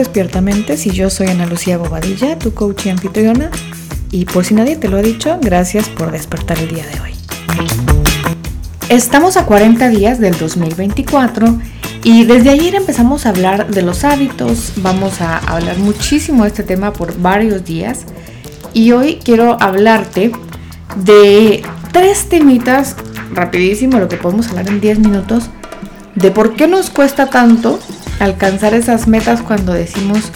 Despiertamente y yo soy Ana Lucía Bobadilla, tu coach y anfitriona. Y por si nadie te lo ha dicho, gracias por despertar el día de hoy. Estamos a 40 días del 2024 y desde ayer empezamos a hablar de los hábitos. Vamos a hablar muchísimo de este tema por varios días. Y hoy quiero hablarte de tres temitas, rapidísimo, lo que podemos hablar en 10 minutos, de por qué nos cuesta tanto alcanzar esas metas cuando decimos,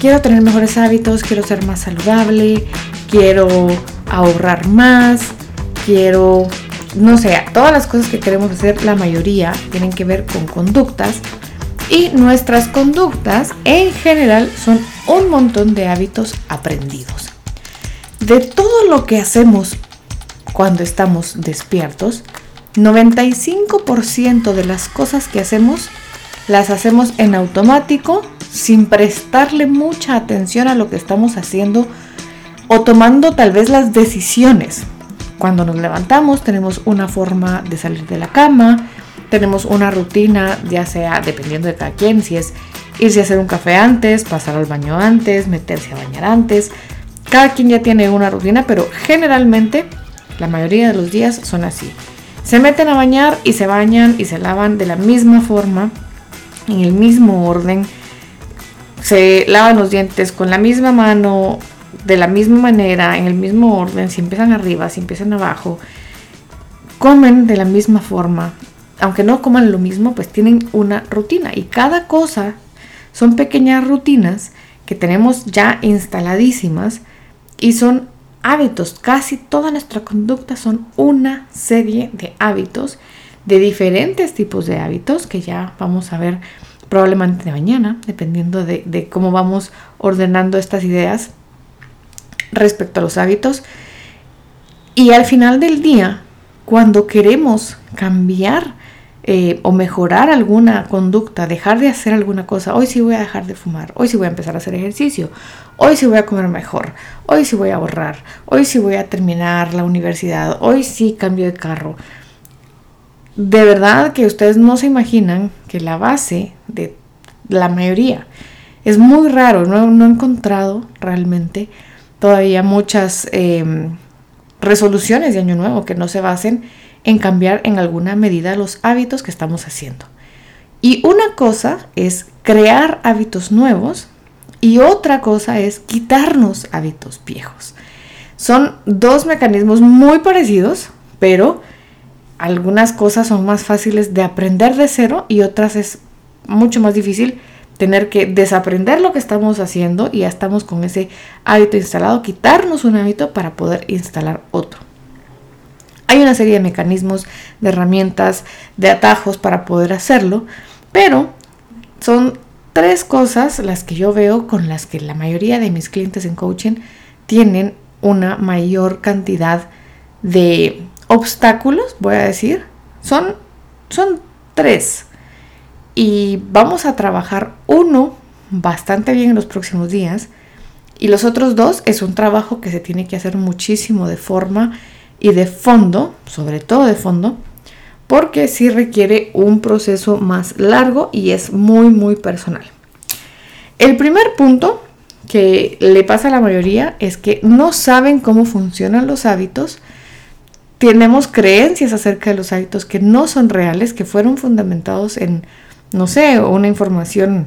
quiero tener mejores hábitos, quiero ser más saludable, quiero ahorrar más, quiero, no sé, todas las cosas que queremos hacer, la mayoría tienen que ver con conductas. Y nuestras conductas en general son un montón de hábitos aprendidos. De todo lo que hacemos cuando estamos despiertos, 95% de las cosas que hacemos las hacemos en automático sin prestarle mucha atención a lo que estamos haciendo o tomando tal vez las decisiones. Cuando nos levantamos tenemos una forma de salir de la cama, tenemos una rutina, ya sea dependiendo de cada quien, si es irse a hacer un café antes, pasar al baño antes, meterse a bañar antes. Cada quien ya tiene una rutina, pero generalmente la mayoría de los días son así. Se meten a bañar y se bañan y se lavan de la misma forma en el mismo orden, se lavan los dientes con la misma mano, de la misma manera, en el mismo orden, si empiezan arriba, si empiezan abajo, comen de la misma forma, aunque no coman lo mismo, pues tienen una rutina y cada cosa son pequeñas rutinas que tenemos ya instaladísimas y son hábitos. Casi toda nuestra conducta son una serie de hábitos de diferentes tipos de hábitos que ya vamos a ver probablemente de mañana, dependiendo de, cómo vamos ordenando estas ideas respecto a los hábitos. Y al final del día, cuando queremos cambiar eh, o mejorar alguna conducta, dejar de hacer alguna cosa, hoy sí voy a dejar de fumar, hoy sí voy a empezar a hacer ejercicio, hoy sí voy a comer mejor, hoy sí voy a ahorrar, hoy sí voy a terminar la universidad, hoy sí cambio de carro, de verdad que ustedes no se imaginan que la base de la mayoría es muy raro, no, he encontrado realmente todavía muchas em, resoluciones de año nuevo que no se basen en cambiar en alguna medida los hábitos que estamos haciendo. Y una cosa es crear hábitos nuevos y otra cosa es quitarnos hábitos viejos. Son dos mecanismos muy parecidos, pero algunas cosas son más fáciles de aprender de cero y otras es mucho más difícil tener que desaprender lo que estamos haciendo y ya estamos con ese hábito instalado, quitarnos un hábito para poder instalar otro. Hay una serie de mecanismos, de herramientas, de atajos para poder hacerlo, pero son tres cosas las que yo veo con las que la mayoría de mis clientes en coaching tienen una mayor cantidad de obstáculos, voy a decir, son, son tres. Y vamos a trabajar uno bastante bien en los próximos días. Y los otros dos es un trabajo que se tiene que hacer muchísimo de forma y de fondo, sobre todo de fondo, porque sí requiere un proceso más largo y es muy, muy personal. El primer punto que le pasa a la mayoría es que no saben cómo funcionan los hábitos tenemos creencias acerca de los hábitos que no son reales, que fueron fundamentados en, no sé, una información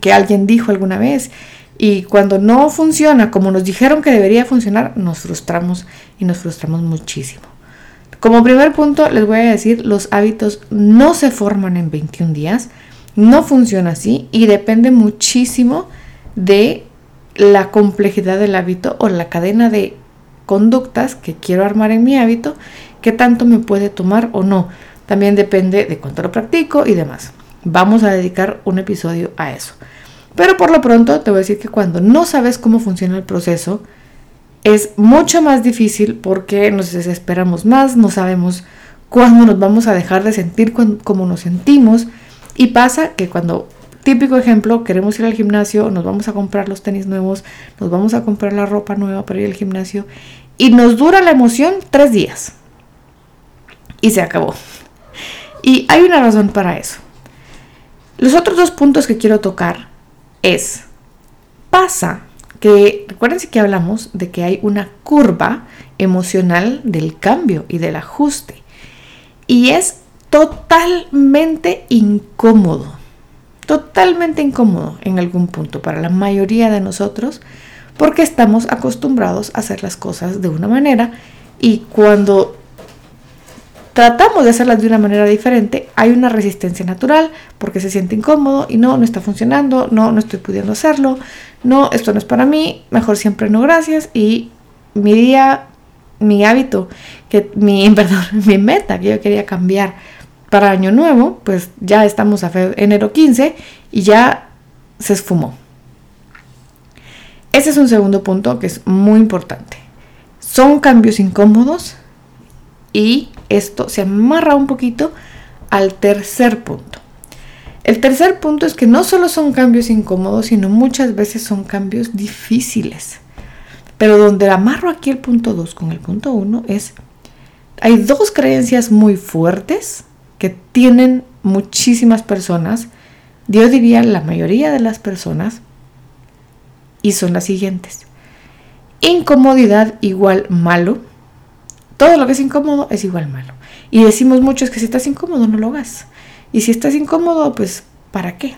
que alguien dijo alguna vez. Y cuando no funciona como nos dijeron que debería funcionar, nos frustramos y nos frustramos muchísimo. Como primer punto, les voy a decir, los hábitos no se forman en 21 días, no funciona así y depende muchísimo de la complejidad del hábito o la cadena de conductas que quiero armar en mi hábito, qué tanto me puede tomar o no. También depende de cuánto lo practico y demás. Vamos a dedicar un episodio a eso. Pero por lo pronto te voy a decir que cuando no sabes cómo funciona el proceso, es mucho más difícil porque nos desesperamos más, no sabemos cuándo nos vamos a dejar de sentir como nos sentimos. Y pasa que cuando Típico ejemplo, queremos ir al gimnasio, nos vamos a comprar los tenis nuevos, nos vamos a comprar la ropa nueva para ir al gimnasio y nos dura la emoción tres días. Y se acabó. Y hay una razón para eso. Los otros dos puntos que quiero tocar es, pasa que, recuérdense que hablamos de que hay una curva emocional del cambio y del ajuste. Y es totalmente incómodo, totalmente incómodo en algún punto para la mayoría de nosotros porque estamos acostumbrados a hacer las cosas de una manera y cuando tratamos de hacerlas de una manera diferente, hay una resistencia natural porque se siente incómodo y no, no está funcionando, no, no estoy pudiendo hacerlo, no, esto no es para mí, mejor siempre no gracias. Y mi día, mi hábito, que mi, perdón, mi meta que yo quería cambiar para año nuevo, pues ya estamos a enero 15 y ya se esfumó. Ese es un segundo punto que es muy importante. Son cambios incómodos y esto se amarra un poquito al tercer punto. El tercer punto es que no solo son cambios incómodos, sino muchas veces son cambios difíciles. Pero donde amarro aquí el punto 2 con el punto 1 es, hay dos creencias muy fuertes que tienen muchísimas personas, yo diría la mayoría de las personas, y son las siguientes. Incomodidad igual malo. Todo lo que es incómodo es igual malo. Y decimos mucho es que si estás incómodo no lo hagas. Y si estás incómodo, pues ¿para qué?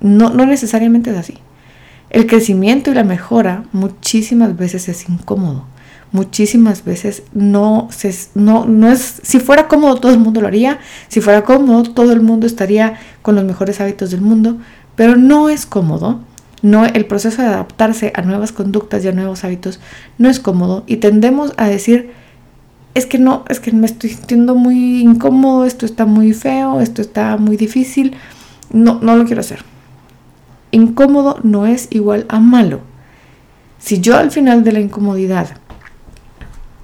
No, no necesariamente es así. El crecimiento y la mejora muchísimas veces es incómodo. Muchísimas veces no, se, no, no es, si fuera cómodo todo el mundo lo haría, si fuera cómodo todo el mundo estaría con los mejores hábitos del mundo, pero no es cómodo no, el proceso de adaptarse a nuevas conductas y a nuevos hábitos no es cómodo y tendemos a decir, es que no, es que me estoy sintiendo muy incómodo, esto está muy feo, esto está muy difícil, no, no lo quiero hacer. Incómodo no es igual a malo. Si yo al final de la incomodidad,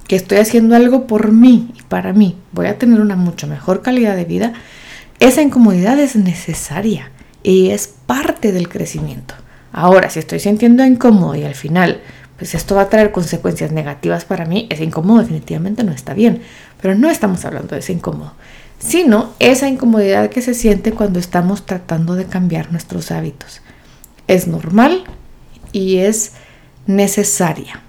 que estoy haciendo algo por mí y para mí, voy a tener una mucho mejor calidad de vida, esa incomodidad es necesaria y es parte del crecimiento. Ahora, si estoy sintiendo incómodo y al final, pues esto va a traer consecuencias negativas para mí, ese incómodo definitivamente no está bien. Pero no estamos hablando de ese incómodo, sino esa incomodidad que se siente cuando estamos tratando de cambiar nuestros hábitos. Es normal y es necesaria.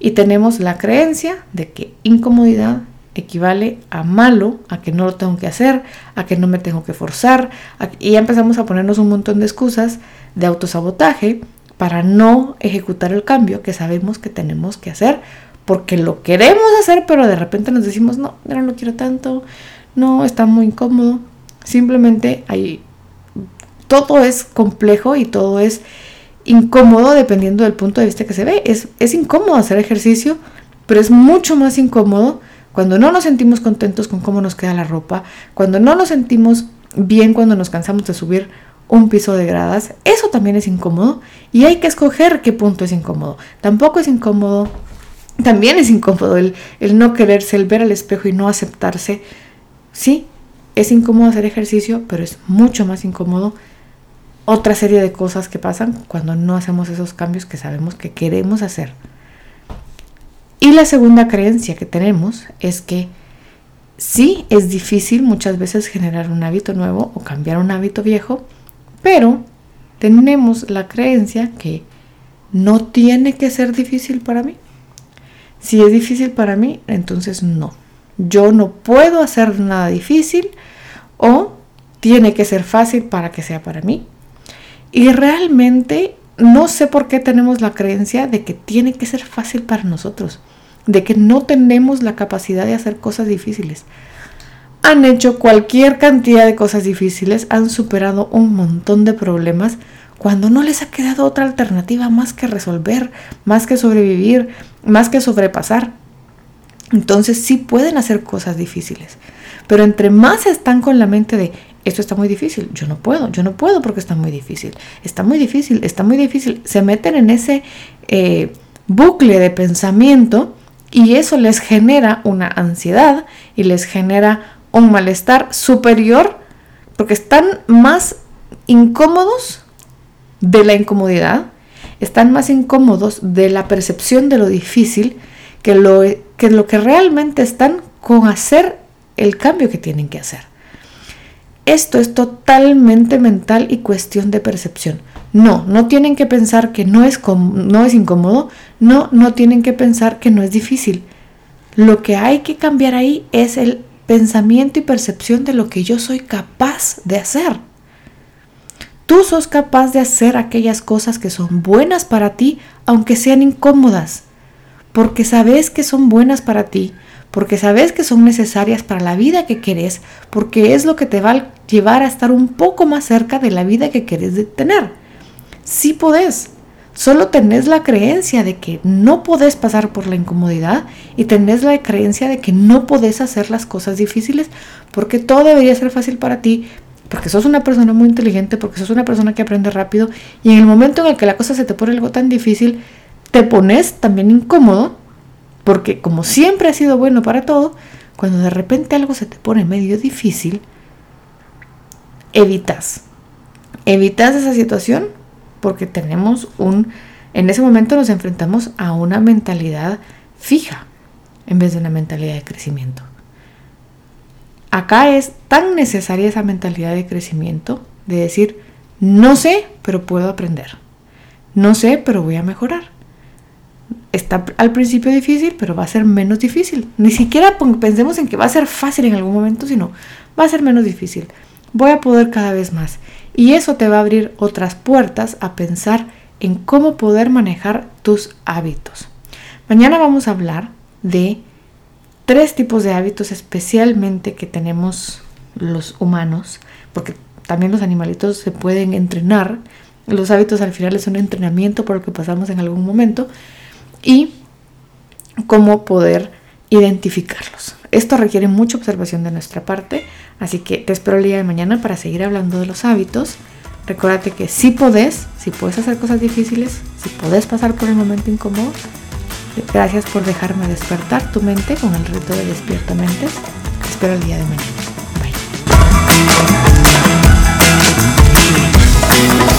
Y tenemos la creencia de que incomodidad equivale a malo, a que no lo tengo que hacer, a que no me tengo que forzar, y ya empezamos a ponernos un montón de excusas de autosabotaje para no ejecutar el cambio que sabemos que tenemos que hacer porque lo queremos hacer, pero de repente nos decimos, no, no lo quiero tanto, no, está muy incómodo. Simplemente hay, todo es complejo y todo es incómodo dependiendo del punto de vista que se ve. Es, es incómodo hacer ejercicio, pero es mucho más incómodo cuando no nos sentimos contentos con cómo nos queda la ropa, cuando no nos sentimos bien cuando nos cansamos de subir un piso de gradas, eso también es incómodo y hay que escoger qué punto es incómodo. Tampoco es incómodo, también es incómodo el, no quererse, el ver al espejo y no aceptarse. Sí, es incómodo hacer ejercicio, pero es mucho más incómodo otra serie de cosas que pasan cuando no hacemos esos cambios que sabemos que queremos hacer. Y la segunda creencia que tenemos es que sí es difícil muchas veces generar un hábito nuevo o cambiar un hábito viejo, pero tenemos la creencia que no tiene que ser difícil para mí. Si es difícil para mí, entonces no. Yo no puedo hacer nada difícil o tiene que ser fácil para que sea para mí. Y realmente no sé por qué tenemos la creencia de que tiene que ser fácil para nosotros, de que no tenemos la capacidad de hacer cosas difíciles han hecho cualquier cantidad de cosas difíciles, han superado un montón de problemas cuando no les ha quedado otra alternativa más que resolver, más que sobrevivir, más que sobrepasar. Entonces sí pueden hacer cosas difíciles, pero entre más están con la mente de esto está muy difícil, yo no puedo, yo no puedo porque está muy difícil, está muy difícil, está muy difícil, se meten en ese eh, bucle de pensamiento y eso les genera una ansiedad y les genera un malestar superior porque están más incómodos de la incomodidad, están más incómodos de la percepción de lo difícil que lo que, lo que realmente están con hacer el cambio que tienen que hacer. Esto es totalmente mental y cuestión de percepción. No, no tienen que pensar que no es, no es incómodo, no, no tienen que pensar que no es difícil. Lo que hay que cambiar ahí es el pensamiento y percepción de lo que yo soy capaz de hacer. Tú sos capaz de hacer aquellas cosas que son buenas para ti, aunque sean incómodas, porque sabes que son buenas para ti, porque sabes que son necesarias para la vida que querés, porque es lo que te va a llevar a estar un poco más cerca de la vida que querés tener. Sí podés, solo tenés la creencia de que no podés pasar por la incomodidad y tenés la creencia de que no podés hacer las cosas difíciles porque todo debería ser fácil para ti, porque sos una persona muy inteligente, porque sos una persona que aprende rápido y en el momento en el que la cosa se te pone algo tan difícil, te pones también incómodo, porque como siempre ha sido bueno para todo, cuando de repente algo se te pone medio difícil, evitas. Evitas esa situación porque tenemos un, en ese momento nos enfrentamos a una mentalidad fija en vez de una mentalidad de crecimiento. Acá es tan necesaria esa mentalidad de crecimiento, de decir, no sé, pero puedo aprender. No sé, pero voy a mejorar. Está al principio difícil, pero va a ser menos difícil. Ni siquiera pensemos en que va a ser fácil en algún momento, sino va a ser menos difícil. Voy a poder cada vez más. Y eso te va a abrir otras puertas a pensar en cómo poder manejar tus hábitos. Mañana vamos a hablar de tres tipos de hábitos especialmente que tenemos los humanos, porque también los animalitos se pueden entrenar. Los hábitos al final es un entrenamiento por lo que pasamos en algún momento y cómo poder identificarlos. Esto requiere mucha observación de nuestra parte, así que te espero el día de mañana para seguir hablando de los hábitos. Recuérdate que si podés, si puedes hacer cosas difíciles, si podés pasar por el momento incómodo, gracias por dejarme despertar tu mente con el reto de despierta mentes. Te espero el día de mañana. Bye.